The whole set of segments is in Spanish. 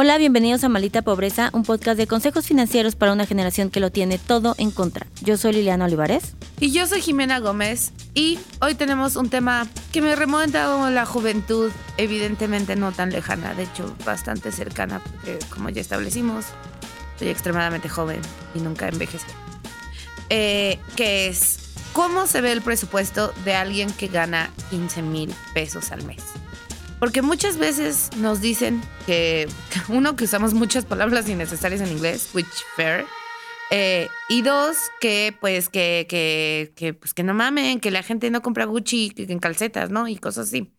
Hola, bienvenidos a Malita Pobreza, un podcast de consejos financieros para una generación que lo tiene todo en contra. Yo soy Liliana Olivares. Y yo soy Jimena Gómez. Y hoy tenemos un tema que me remonta a la juventud, evidentemente no tan lejana, de hecho bastante cercana, porque como ya establecimos, soy extremadamente joven y nunca envejece. Eh, que es, ¿cómo se ve el presupuesto de alguien que gana 15 mil pesos al mes? Porque muchas veces nos dicen que, uno, que usamos muchas palabras innecesarias en inglés, which fair. Eh, y dos, que pues que, que, que, pues que no mamen, que la gente no compra Gucci en calcetas, ¿no? Y cosas así.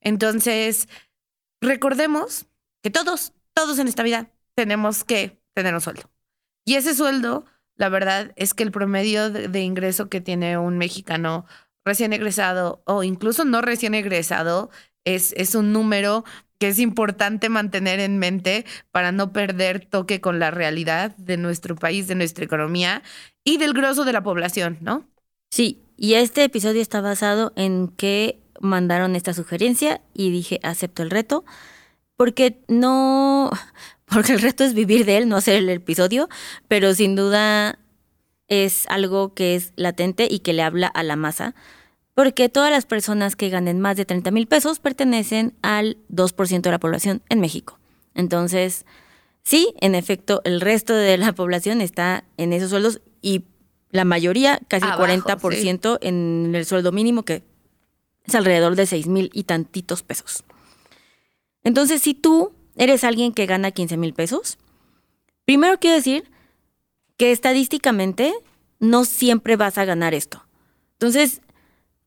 Entonces, recordemos que todos, todos en esta vida tenemos que tener un sueldo. Y ese sueldo, la verdad es que el promedio de ingreso que tiene un mexicano recién egresado o incluso no recién egresado es, un número que es importante mantener en mente para no perder toque con la realidad de nuestro país, de nuestra economía y del grosso de la población, ¿no? Sí, y este episodio está basado en que mandaron esta sugerencia y dije, acepto el reto, porque no, porque el reto es vivir de él, no hacer el episodio, pero sin duda es algo que es latente y que le habla a la masa porque todas las personas que ganen más de 30 mil pesos pertenecen al 2% de la población en México. Entonces, sí, en efecto, el resto de la población está en esos sueldos y la mayoría, casi el 40% en el sueldo mínimo, que es alrededor de 6 mil y tantitos pesos. Entonces, si tú eres alguien que gana 15 mil pesos, primero quiero decir que estadísticamente no siempre vas a ganar esto. Entonces,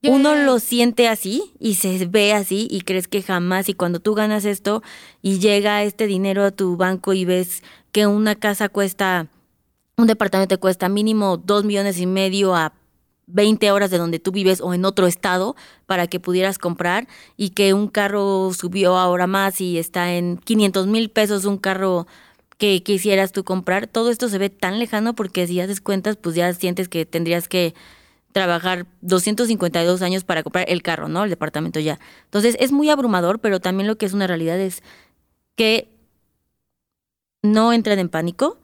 uno lo siente así y se ve así y crees que jamás y cuando tú ganas esto y llega este dinero a tu banco y ves que una casa cuesta, un departamento te cuesta mínimo dos millones y medio a 20 horas de donde tú vives o en otro estado para que pudieras comprar y que un carro subió ahora más y está en 500 mil pesos un carro que quisieras tú comprar, todo esto se ve tan lejano porque si haces cuentas pues ya sientes que tendrías que trabajar 252 años para comprar el carro, ¿no? El departamento ya. Entonces es muy abrumador, pero también lo que es una realidad es que no entren en pánico.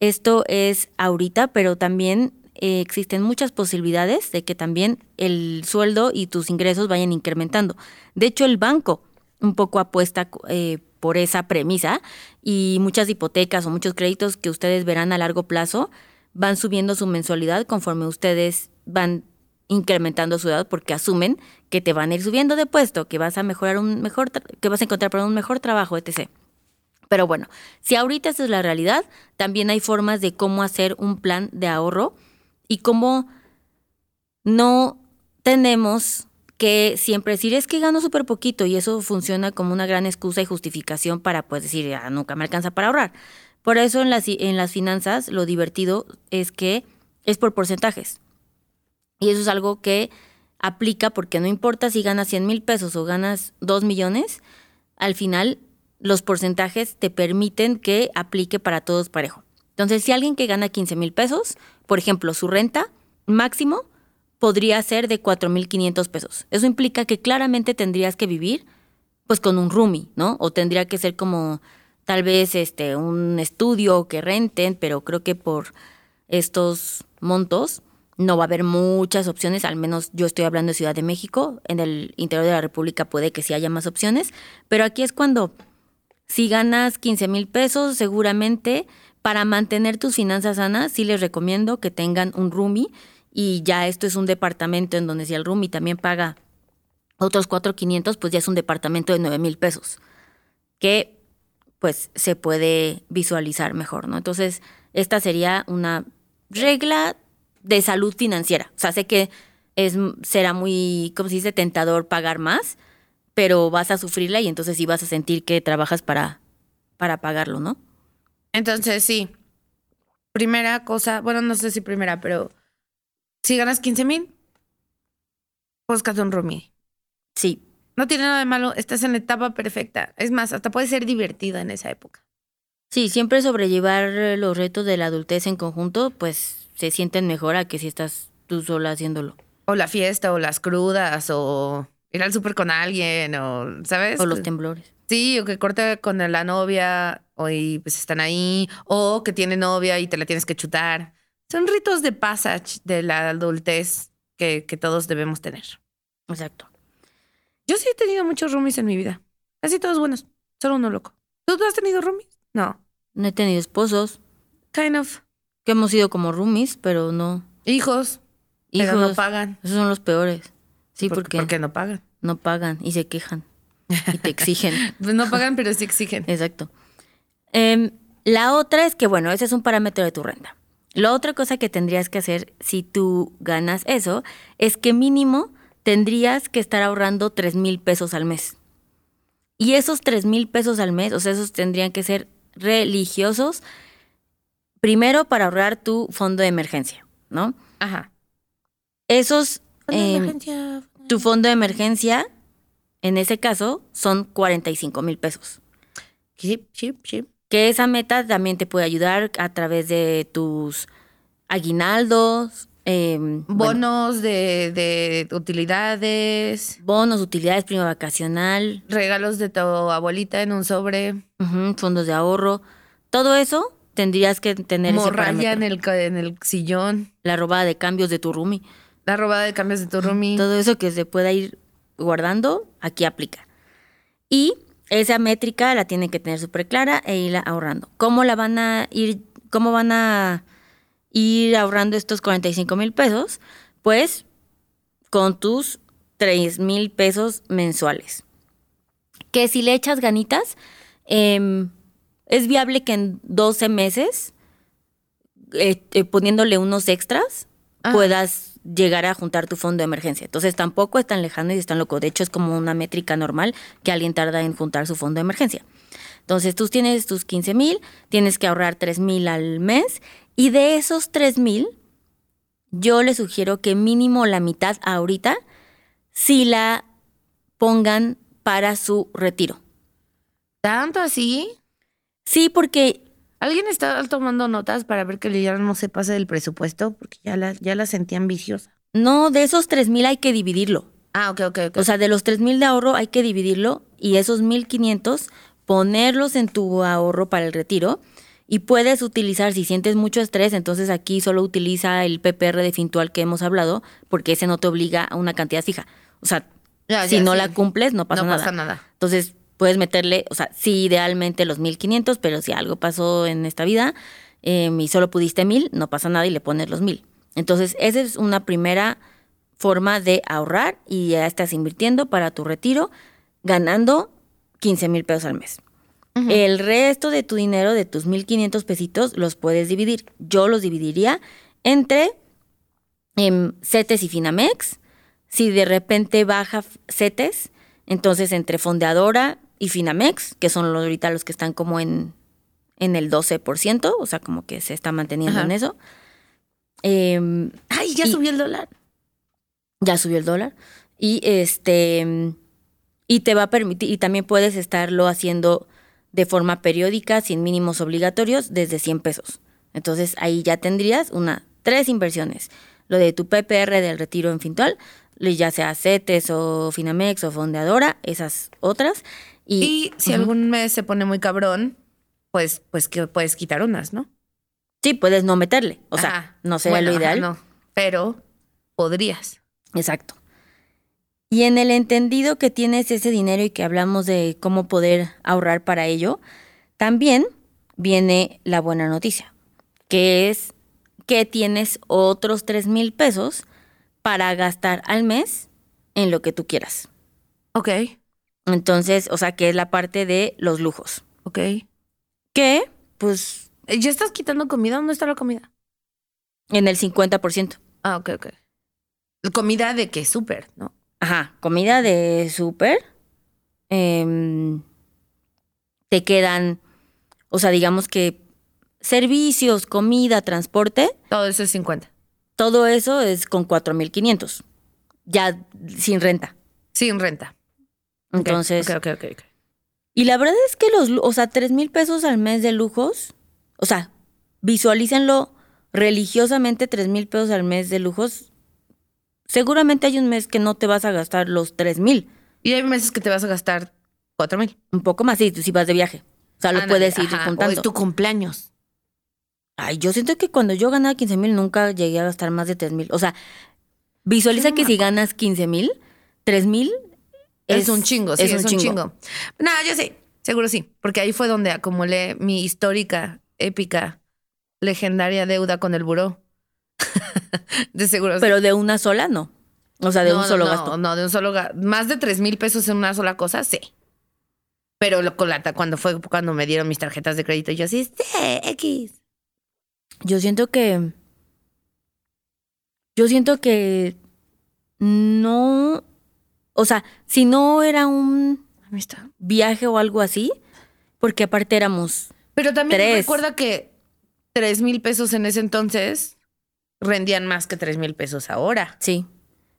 Esto es ahorita, pero también eh, existen muchas posibilidades de que también el sueldo y tus ingresos vayan incrementando. De hecho, el banco un poco apuesta eh, por esa premisa y muchas hipotecas o muchos créditos que ustedes verán a largo plazo van subiendo su mensualidad conforme ustedes van incrementando su edad porque asumen que te van a ir subiendo de puesto, que vas a mejorar un mejor, que vas a encontrar para un mejor trabajo, etc. Pero bueno, si ahorita esa es la realidad, también hay formas de cómo hacer un plan de ahorro y cómo no tenemos que siempre decir es que gano súper poquito y eso funciona como una gran excusa y justificación para pues decir ya nunca me alcanza para ahorrar. Por eso en las, en las finanzas lo divertido es que es por porcentajes. Y eso es algo que aplica porque no importa si ganas 100 mil pesos o ganas 2 millones, al final los porcentajes te permiten que aplique para todos parejo. Entonces, si alguien que gana 15 mil pesos, por ejemplo, su renta máximo podría ser de 4 mil 500 pesos. Eso implica que claramente tendrías que vivir pues con un roomie, ¿no? O tendría que ser como tal vez este un estudio que renten, pero creo que por estos montos no va a haber muchas opciones, al menos yo estoy hablando de Ciudad de México, en el interior de la República puede que sí haya más opciones, pero aquí es cuando si ganas 15 mil pesos, seguramente para mantener tus finanzas sanas, sí les recomiendo que tengan un roomie y ya esto es un departamento en donde si el roomie también paga otros 4,500, pues ya es un departamento de 9 mil pesos, que pues se puede visualizar mejor, ¿no? Entonces, esta sería una regla de salud financiera. O sea, sé que es, será muy, como se dice, tentador pagar más, pero vas a sufrirla y entonces sí vas a sentir que trabajas para, para pagarlo, ¿no? Entonces, sí. Primera cosa, bueno, no sé si primera, pero si ganas 15 mil, búscate un roomie. Sí. No tiene nada de malo, estás en la etapa perfecta. Es más, hasta puede ser divertida en esa época. Sí, siempre sobrellevar los retos de la adultez en conjunto, pues se sienten mejor a que si estás tú sola haciéndolo. O la fiesta, o las crudas, o ir al súper con alguien o, ¿sabes? O los temblores. Sí, o que corte con la novia y pues están ahí, o que tiene novia y te la tienes que chutar. Son ritos de passage de la adultez que, que todos debemos tener. Exacto. Yo sí he tenido muchos roomies en mi vida. Casi todos buenos. Solo uno loco. ¿Tú has tenido roomies? No. No he tenido esposos, Kind of. que hemos sido como roomies, pero no. Hijos. Hijos, Pero no pagan. esos son los peores. Sí, ¿Por- porque Porque no pagan. no pagan y se quejan y te exigen. Pues no pagan, pero sí exigen. Exacto. Em, la otra es que, bueno, ese es un parámetro de tu renta. La otra cosa que tendrías que hacer si tú ganas eso es que mínimo tendrías que estar ahorrando 3 mil pesos al mes. Y esos 3 mil pesos al mes, o sea, esos tendrían que ser religiosos, primero para ahorrar tu fondo de emergencia, ¿no? Ajá. Esos, Fondo de em, emergencia. tu fondo de emergencia, en ese caso, son 45 mil pesos. Chip, chip, chip. Que esa meta también te puede ayudar a través de tus aguinaldos, em, bueno, Bonos de, de utilidades. bonos, utilidades, prima vacacional, Regalos de tu abuelita en un sobre. fondos de ahorro. Todo eso tendrías que tener Morralla en el, en el sillón. La robada de cambios de tu roomie. La robada de cambios de tu roomie. Todo eso que se pueda ir guardando, aquí aplica. Y esa métrica la tienen que tener súper clara e irla ahorrando. ¿Cómo la van a ir, cómo van a ir ahorrando estos 45 mil pesos? Pues con tus 3 mil pesos mensuales. Que si le echas ganitas, em, es viable que en 12 meses, eh, eh, poniéndole unos extras, puedas llegar a juntar tu fondo de emergencia. Entonces tampoco es tan lejano y es tan loco. De hecho, es como una métrica normal que alguien tarda en juntar su fondo de emergencia. Entonces tú tienes tus 15 mil, tienes que ahorrar 3 mil al mes y de esos 3 mil, yo les sugiero que mínimo la mitad ahorita si la pongan para su retiro. ¿Tanto así? Sí, porque ¿Alguien está tomando notas para ver que ya no se pase del presupuesto? Porque ya la, ya la sentí ambiciosa. no, de esos 3 mil hay que dividirlo. Ah, ok, ok, ok. O sea, de los 3 mil de ahorro hay que dividirlo y esos 1.500 ponerlos en tu ahorro para el retiro y puedes utilizar, si sientes mucho estrés, entonces aquí solo utiliza el PPR de Fintual que hemos hablado porque ese no te obliga a una cantidad fija. O sea, Ya, si ya, no sí. la cumples, no pasa no nada. pasa nada. Entonces puedes meterle, o sea, sí, idealmente los 1.500, pero si algo pasó en esta vida eh, y solo pudiste 1.000, no pasa nada y le pones los 1.000. Entonces, esa es una primera forma de ahorrar y ya estás invirtiendo para tu retiro, ganando 15 mil pesos al mes. El resto de tu dinero, de tus 1.500 pesitos, los puedes dividir. Yo los dividiría entre em, CETES y Finamex. Si de repente baja CETES, entonces entre Fondeadora y Finamex, que son los, ahorita los que están como en, en el 12%, o sea, como que se está manteniendo Ajá. en eso. Em, Ay, ya Y- subió el dólar. ya subió el dólar. Y este y te va a permitir, y también puedes estarlo haciendo de forma periódica, sin mínimos obligatorios, desde 100 pesos. Entonces ahí ya tendrías una, tres inversiones. Lo de tu PPR del retiro en Fintual, ya sea CETES o Finamex o Fondeadora, esas otras. Y, Y, si algún mes se pone muy cabrón, pues, pues que puedes quitar unas, ¿no? sí, puedes no meterle. O sea, Ajá. no sería Bueno, lo ajá, ideal. no, pero podrías. Exacto. Y en el entendido que tienes ese dinero y que hablamos de cómo poder ahorrar para ello, también viene la buena noticia, que es que tienes otros 3 mil pesos para gastar al mes en lo que tú quieras. Ok, Entonces, o sea, que es la parte de los lujos. ok. Que, pues, Eh, ¿Ya estás quitando comida? ¿Dónde está la comida? en el 50%. Ah, ok, ok. Comida de qué? Súper, ¿no? Ajá, comida de súper. em, te quedan, o sea, digamos que servicios, comida, transporte, Todo eso es 50. todo eso es con 4.500, ya sin renta. Sin renta. Entonces, Ok, ok, ok. y la verdad es que los, o sea, 3 mil pesos al mes de lujos, o sea, visualícenlo religiosamente, 3 mil pesos al mes de lujos, Seguramente hay un mes que no te vas a gastar los tres mil. Y hay meses que te vas a gastar cuatro mil. Un poco más, sí, si vas de viaje. O sea, lo puedes ir ajá, juntando. O tu cumpleaños. Ay, yo siento que cuando yo ganaba 15 mil nunca llegué a gastar más de 3 mil. O sea, visualiza que si ganas 15 mil, 3 mil Es, un chingo, sí, es, un chingo. No, yo sí, seguro sí. Porque ahí fue donde acumulé mi histórica, épica, legendaria deuda con el buró. de seguro. sí. Pero de una sola, no. O sea, de No, un solo no, gasto. No, de un solo gasto. Más de tres mil pesos en una sola cosa, sí. Pero lo- con la cuando fue cuando me dieron mis tarjetas de crédito, yo así, sí, X. Yo siento que. Yo siento que. No. O sea, si no era un viaje o algo así, porque aparte éramos. Pero también Tres. recuerda que tres mil pesos en ese entonces rendían más que tres mil pesos ahora. Sí.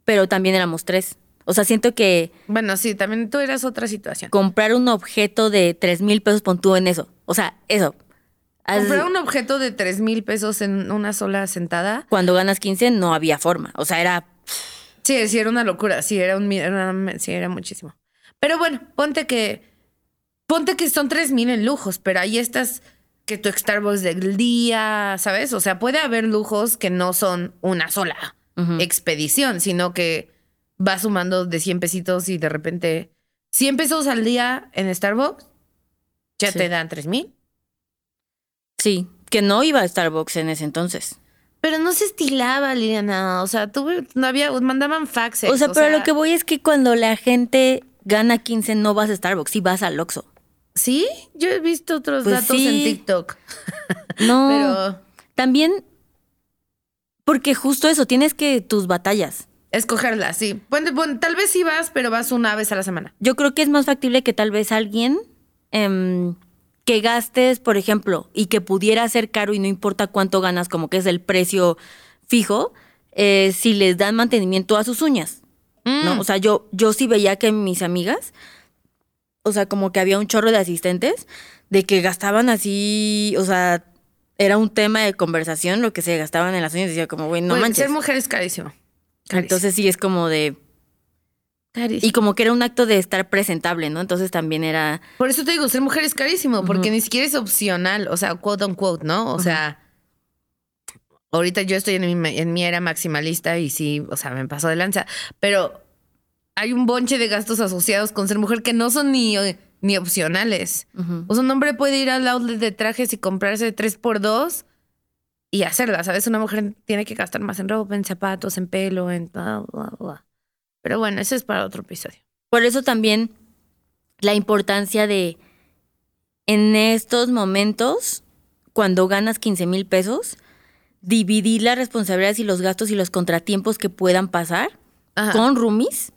Pero también éramos tres. O sea, siento que Bueno, sí, también tú eras otra situación. comprar un objeto de tres mil pesos pon tú en eso. O sea, eso. Comprar un objeto de tres mil pesos en una sola sentada, Cuando ganas 15 no había forma. O sea, era. Sí, sí era una locura, sí era un, era una- sí era muchísimo. Pero bueno, ponte que, ponte que son tres mil en lujos, pero ahí estás que tu Starbucks del día, ¿sabes? O sea, puede haber lujos que no son una sola expedición, sino que vas sumando de 100 pesitos y de repente 100 pesos al día en Starbucks ya Sí. te dan tres mil. Sí. Que no iba a Starbucks en ese entonces. Pero no se estilaba, Liliana. O sea, tuve, no había, mandaban faxes. O sea, pero lo que voy es que cuando la gente gana 15 no vas a Starbucks, sí vas al Oxxo. Sí, yo he visto otros Pues datos sí. en TikTok. No. Pero También. Porque justo eso, tienes que tus batallas. escogerla, sí. Bueno, bueno, tal vez sí vas, pero vas una vez a la semana. Yo creo que es más factible que tal vez alguien em, que gastes, por ejemplo, y que pudiera ser caro y no importa cuánto ganas, como que es el precio fijo, eh, si les dan mantenimiento a sus uñas. Mm. ¿no? O sea, yo, yo sí veía que mis amigas, o sea, como que había un chorro de asistentes de que gastaban así, o sea, era un tema de conversación lo que se gastaban en las uñas. Decía como, güey, no Pues, manches. Ser mujer es carísimo. Carísimo. Entonces sí es como de... Carísimo. Y como que era un acto de estar presentable, ¿no? Entonces también era... Por eso te digo, ser mujer es carísimo, porque ni siquiera es opcional, o sea, quote on quote, ¿no? O sea, ahorita yo estoy en mi, en mi era maximalista y sí, o sea, me paso de lanza, pero hay un bonche de gastos asociados con ser mujer que no son ni, ni opcionales. O sea, un hombre puede ir al outlet de trajes y comprarse tres por dos y hacerla, ¿sabes? Una mujer tiene que gastar más en ropa, en zapatos, en pelo, en bla, bla, bla. Pero bueno, eso es para otro episodio. Por eso también la importancia de en estos momentos, cuando ganas 15 mil pesos, dividir las responsabilidades y los gastos y los contratiempos que puedan pasar Ajá. con roomies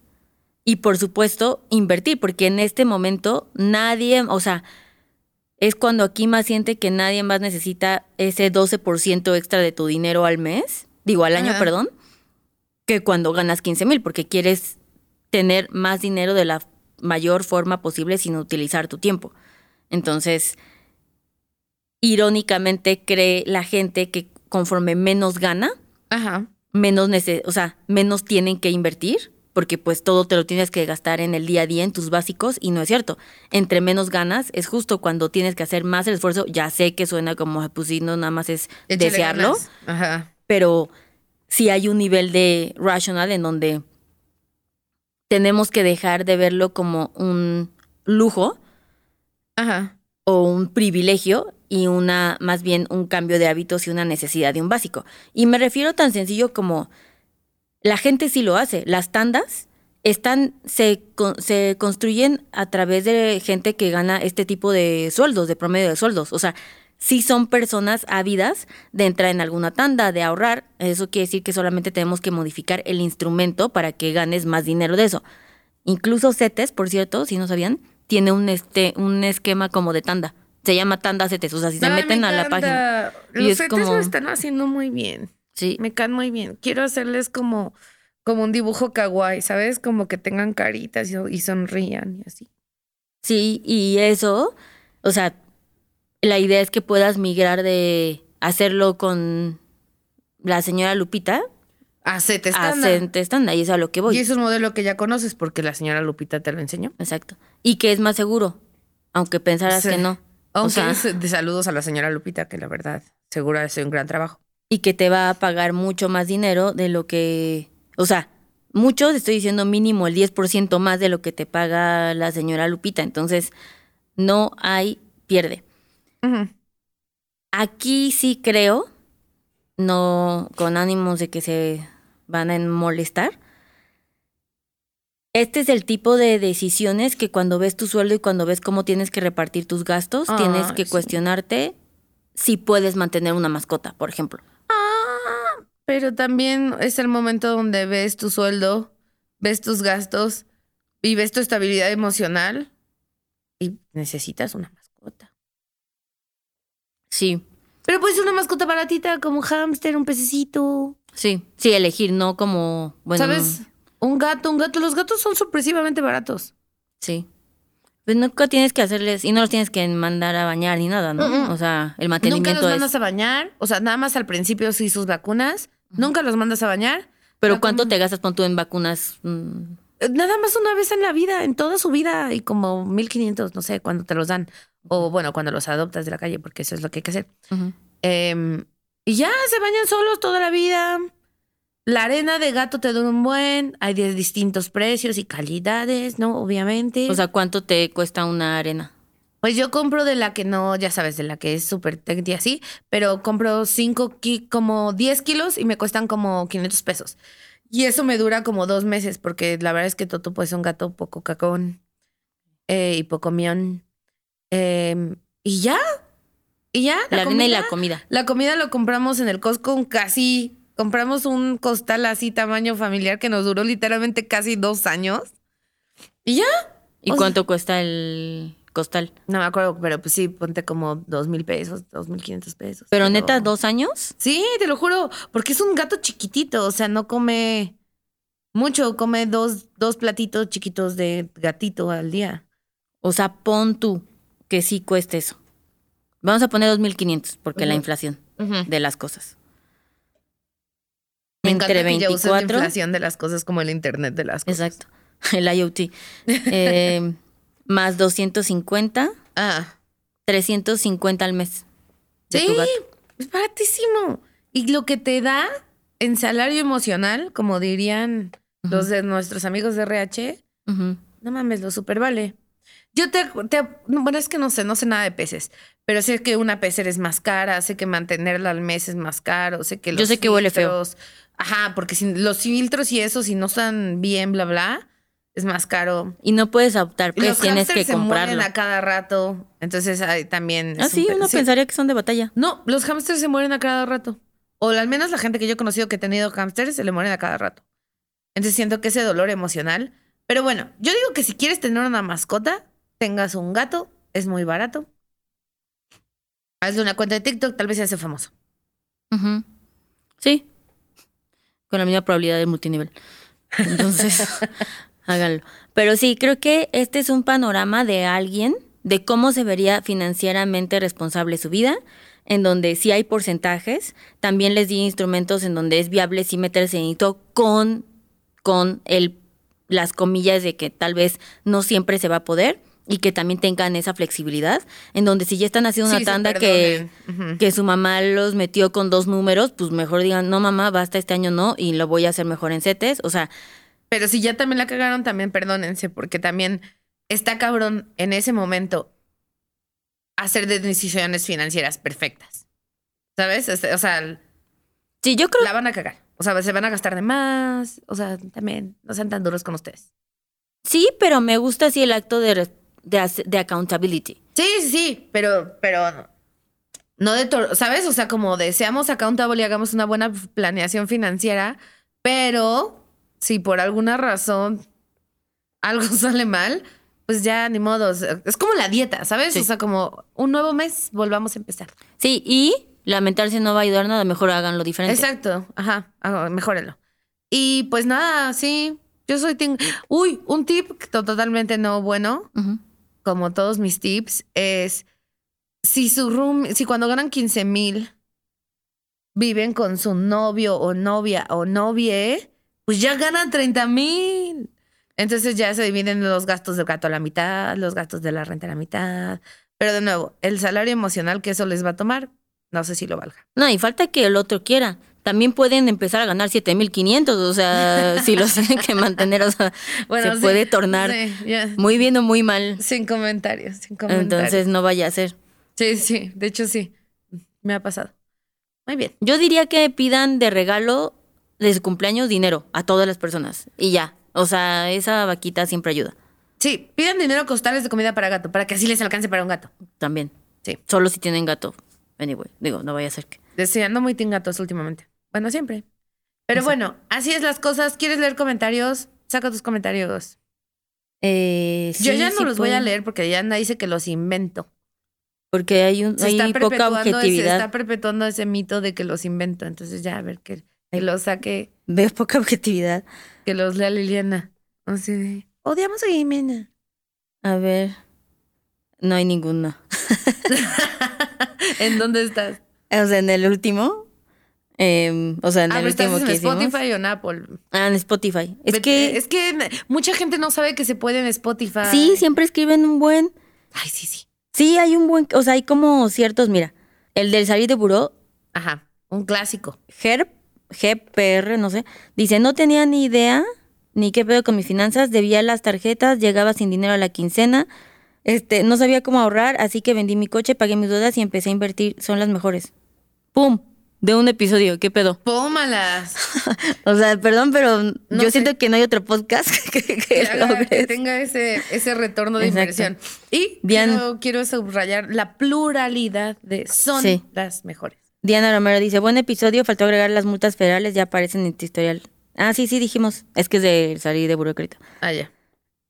y por supuesto invertir, porque en este momento nadie, o sea, es cuando aquí más siente que nadie más necesita ese 12% extra de tu dinero al mes, digo al año, Ajá. perdón, que cuando ganas 15 mil, porque quieres tener más dinero de la mayor forma posible sin utilizar tu tiempo. Entonces, irónicamente cree la gente que conforme menos gana, Ajá. menos nece- o sea, menos tienen que invertir, porque pues todo te lo tienes que gastar en el día a día, en tus básicos, y no es cierto. Entre menos ganas, es justo cuando tienes que hacer más el esfuerzo. Ya sé que suena como, pues sí, no nada más es Échale desearlo. Ajá. pero sí hay un nivel de rational en donde tenemos que dejar de verlo como un lujo Ajá. o un privilegio y una más bien un cambio de hábitos y una necesidad de un básico. Y me refiero tan sencillo como la gente sí lo hace, las tandas están se, se construyen a través de gente que gana este tipo de sueldos, de promedio de sueldos, o sea, sí son personas ávidas de entrar en alguna tanda, de ahorrar, eso quiere decir que solamente tenemos que modificar el instrumento para que ganes más dinero de eso. Incluso CETES, por cierto, si no sabían, tiene un este un esquema como de tanda. Se llama tanda CETES, o sea, si se meten me a la página. y Los es setes como- lo están haciendo muy bien. Sí, Me caen muy bien. Quiero hacerles como, como un dibujo kawaii, ¿sabes? Como que tengan caritas y, y sonrían y así. sí, y eso, o sea, la idea es que puedas migrar de hacerlo con la señora Lupita a estándar. hacerte estándar. Y es a lo que voy. Y es un modelo que ya conoces porque la señora Lupita te lo enseñó. Exacto. Y que es más seguro, aunque pensaras Sí. que no. O sea, de saludos a la señora Lupita, que la verdad, seguro hace un gran trabajo. y que te va a pagar mucho más dinero de lo que, o sea, mucho, te estoy diciendo mínimo el 10% más de lo que te paga la señora Lupita. Entonces, no hay pierde. Aquí sí creo, no con ánimos de que se van a molestar. Este es el tipo de decisiones que cuando ves tu sueldo y cuando ves cómo tienes que repartir tus gastos, tienes que sí. cuestionarte si puedes mantener una mascota, por ejemplo. Pero también es el momento donde ves tu sueldo, ves tus gastos y ves tu estabilidad emocional y necesitas una mascota. Sí, Pero pues una mascota baratita como un hámster, un pececito. sí, sí, elegir, no como, bueno, ¿Sabes? Un gato, un gato. Los gatos son sorpresivamente baratos. Sí. Pues nunca tienes que hacerles, y no los tienes que mandar a bañar ni nada, ¿no? Mm, mm. O sea, el Nunca mantenimiento los es... mandas a bañar. O sea, nada más al principio sí sus vacunas. Nunca los mandas a bañar. Pero ¿cuánto te gastas pon tú en vacunas? Mm, Nada más una vez en la vida, en toda su vida, y como 1500, no sé, cuando te los dan. O bueno, cuando los adoptas de la calle, porque eso es lo que hay que hacer. Em, y ya se bañan solos toda la vida. La arena de gato te dura un buen. Hay de distintos precios y calidades, ¿no? Obviamente. O sea, ¿cuánto te cuesta una arena? pues yo compro de la que no, ya sabes, de la que es súper tech y así, pero compro cinco, ki- como 10 kilos y me cuestan como 500 pesos. Y eso me dura como dos meses, porque la verdad es que Toto pues, es un gato poco cacón eh, y poco mión. Em, y ya, y ya. La, arena y la comida- comida. La comida lo compramos en el Costco casi. Compramos un costal así tamaño familiar que nos duró literalmente casi dos años. Y ya. ¿Y O sea- cuánto cuesta el costal? No me acuerdo, pero pues sí, ponte como dos mil pesos, dos mil quinientos pesos. Pero neta, ¿dos años? Sí, te lo juro, porque es un gato chiquitito, o sea, no come mucho, come dos, dos platitos chiquitos de gatito al día. O sea, pon tú que sí cueste eso. Vamos a poner 2.500 porque la Ujú. inflación de las cosas. Me encanta Entre que ya uses la 24. inflación de las cosas como el internet de las cosas. Exacto. El IoT. Eh, más 250, Ah, 350 al mes. sí, es baratísimo. Y lo que te da en salario emocional, como dirían los de nuestros amigos de RH. No mames, lo super vale. Yo te, te- no, bueno, es que no sé, no sé nada de peces, pero sé que una pecera es más cara, sé que mantenerla al mes es más caro, sé que Yo los sé que huele feo. Ajá, porque si los filtros y eso, si no están bien, bla, bla, es más caro. Y no puedes optar, Y pues los tienes que se mueren a cada rato, entonces hay también... Ah, un sí, uno sí. pensaría que son de batalla. No, los hamsters se mueren a cada rato. O al menos la gente que yo he conocido que ha tenido hamsters se le mueren a cada rato. Entonces siento que ese dolor emocional. Pero bueno, yo digo que si quieres tener una mascota, tengas un gato, es muy barato. Hazle una cuenta de TikTok, tal vez se hace famoso. Sí. Con la misma probabilidad de multinivel. Entonces, háganlo. Pero sí, creo que este es un panorama de alguien, de cómo se vería financieramente responsable su vida, en donde sí hay porcentajes. También les di instrumentos en donde es viable sí meterse en esto con, con el, las comillas de que tal vez no siempre se va a poder y que también tengan esa flexibilidad, en donde si ya están haciendo una tanda que, que su mamá los metió con dos números, pues mejor digan, no mamá, basta este año no, y lo voy a hacer mejor en CETES. O sea, Pero si ya también la cagaron, también perdónense, porque también está cabrón en ese momento hacer de- decisiones financieras perfectas. ¿Sabes? O sea, sí, yo creo la van a cagar. O sea, se van a gastar de más. O sea, también no sean tan duros con ustedes. sí, pero me gusta así el acto de, de, de accountability. Sí, sí, sí, pero, pero no- de todo, ¿sabes? O sea, como de seamos accountable y hagamos una buena planeación financiera, pero si por alguna razón algo sale mal, pues ya ni modo. Es como la dieta, ¿sabes? Sí. O sea, como un nuevo mes, volvamos a empezar. Sí, y lamentarse no va a ayudar nada, mejor háganlo diferente. Exacto, ajá, ah, mejóralo. Y pues nada, sí, yo soy... team- Uy, un tip to- totalmente no bueno, Ujú. Como todos mis tips, es si su room, si cuando ganan 15 mil viven con su novio o novia o novie, pues ya ganan 30 mil. Entonces ya se dividen los gastos del gato a la mitad, los gastos de la renta a la mitad. Pero de nuevo, el salario emocional que eso les va a tomar, no sé si lo valga. No, y falta que el otro quiera. También pueden empezar a ganar 7500, o sea, si los tienen que mantener, o sea, Bueno, se sí, puede tornar sí, muy bien o muy mal. Sin comentarios, sin comentarios. Entonces no vaya a ser. Sí, sí, de hecho sí. Me ha pasado. Muy bien. Yo diría que pidan de regalo de su cumpleaños dinero a todas las personas y ya. O sea, esa vaquita siempre ayuda. Sí, pidan dinero a costales de comida para gato, para que así les alcance para un gato. También. Sí. Solo si tienen gato. Anyway, digo, no vaya a ser que. Sí, ando muy team gatos últimamente. Bueno, siempre. Pero bueno, así es las cosas. ¿Quieres leer comentarios? Saca tus comentarios. Eh, Yo sí, ya no sí los voy a leer porque ya Anda dice que los invento. Porque hay, un, Se hay está, poca perpetuando ese, objetividad. está perpetuando ese mito de que los invento. Entonces ya, a ver, que, que los saque, Veo poca objetividad. que los lea Liliana. De, odiamos a Jimena. A ver. No hay ninguno. ¿En dónde estás? O sea, en el último. Em, o sea, en Ah, el pero estás último en que hicimos. Spotify o en Apple. Ah, en Spotify. Es que. es que mucha gente no sabe que se puede en Spotify. Sí, siempre escriben un buen. Ay, sí, sí. Sí, hay un buen. O sea, hay como ciertos. Mira, el del salir de buró, Ajá, un clásico. GERP, GPR, no sé. Dice: No tenía ni idea ni qué pedo con mis finanzas. Debía las tarjetas, llegaba sin dinero a la quincena. Este, no sabía cómo ahorrar, así que vendí mi coche, pagué mis deudas y empecé a invertir. Son las mejores. ¡Pum! De un episodio, ¿qué pedo? Pómalas. O sea, perdón, pero No yo sé. siento que no hay otro podcast que, que Que, haga- que tenga ese, ese retorno de Exacto. inversión. Y quiero, subrayar la pluralidad de son Sí. las mejores. Diana Romero dice, buen episodio, faltó agregar las multas federales, ya aparecen en tu historial. Ah, sí, sí, dijimos. Es que es de salir de burocrático. Ah, ya.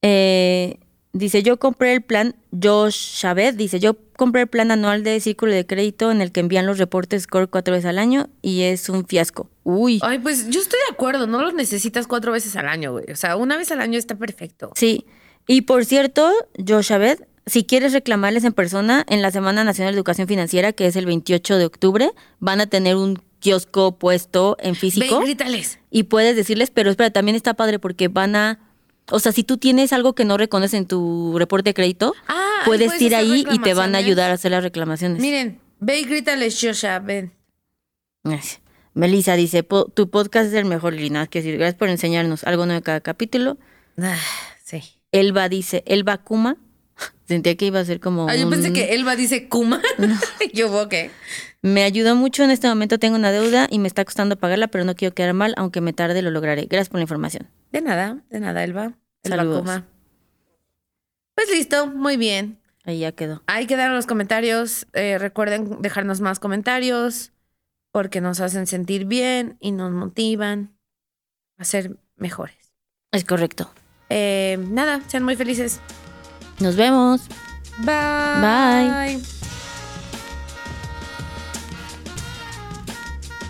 Eh, dice, yo compré el plan, Josh Chavez, dice, yo compré el plan anual de círculo de crédito en el que envían los reportes score cuatro veces al año y es un fiasco. Uy. Ay, pues yo estoy de acuerdo, no los necesitas cuatro veces al año, güey. O sea, una vez al año está perfecto. Sí. Y por cierto, Josh Chavez, si quieres reclamarles en persona, en la Semana Nacional de Educación Financiera, que es el 28 de octubre, van a tener un kiosco puesto en físico. y grítales. y puedes decirles, pero espera, también está padre porque van a, o sea, si tú tienes algo que no reconoces en tu reporte de crédito, Ah, puedes puedes ir ahí y te van a ayudar a hacer las reclamaciones. Miren, ve y grítales, Shosha, ven. Ay, Melissa dice, "Po- tu podcast es el mejor, Lina, que decir, gracias por enseñarnos algo nuevo cada capítulo. Ah, sí. Elba dice, Elba Kuma, sentía que iba a ser como Ah, yo un- pensé que Elba dice Kuma. yo, ok. Me ayudó mucho, en este momento tengo una deuda y me está costando pagarla, pero no quiero quedar mal, aunque me tarde lo lograré. Gracias por la información. De nada, de nada, Elba. Elba Saludos. Pues listo, muy bien. Ahí ya quedó. Ahí quedaron los comentarios. Eh, recuerden dejarnos más comentarios porque nos hacen sentir bien y nos motivan a ser mejores. Es correcto. Eh, nada, sean muy felices. Nos vemos. Bye. Bye.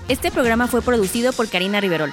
Este programa fue producido por Karina Riverol.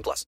18 plus.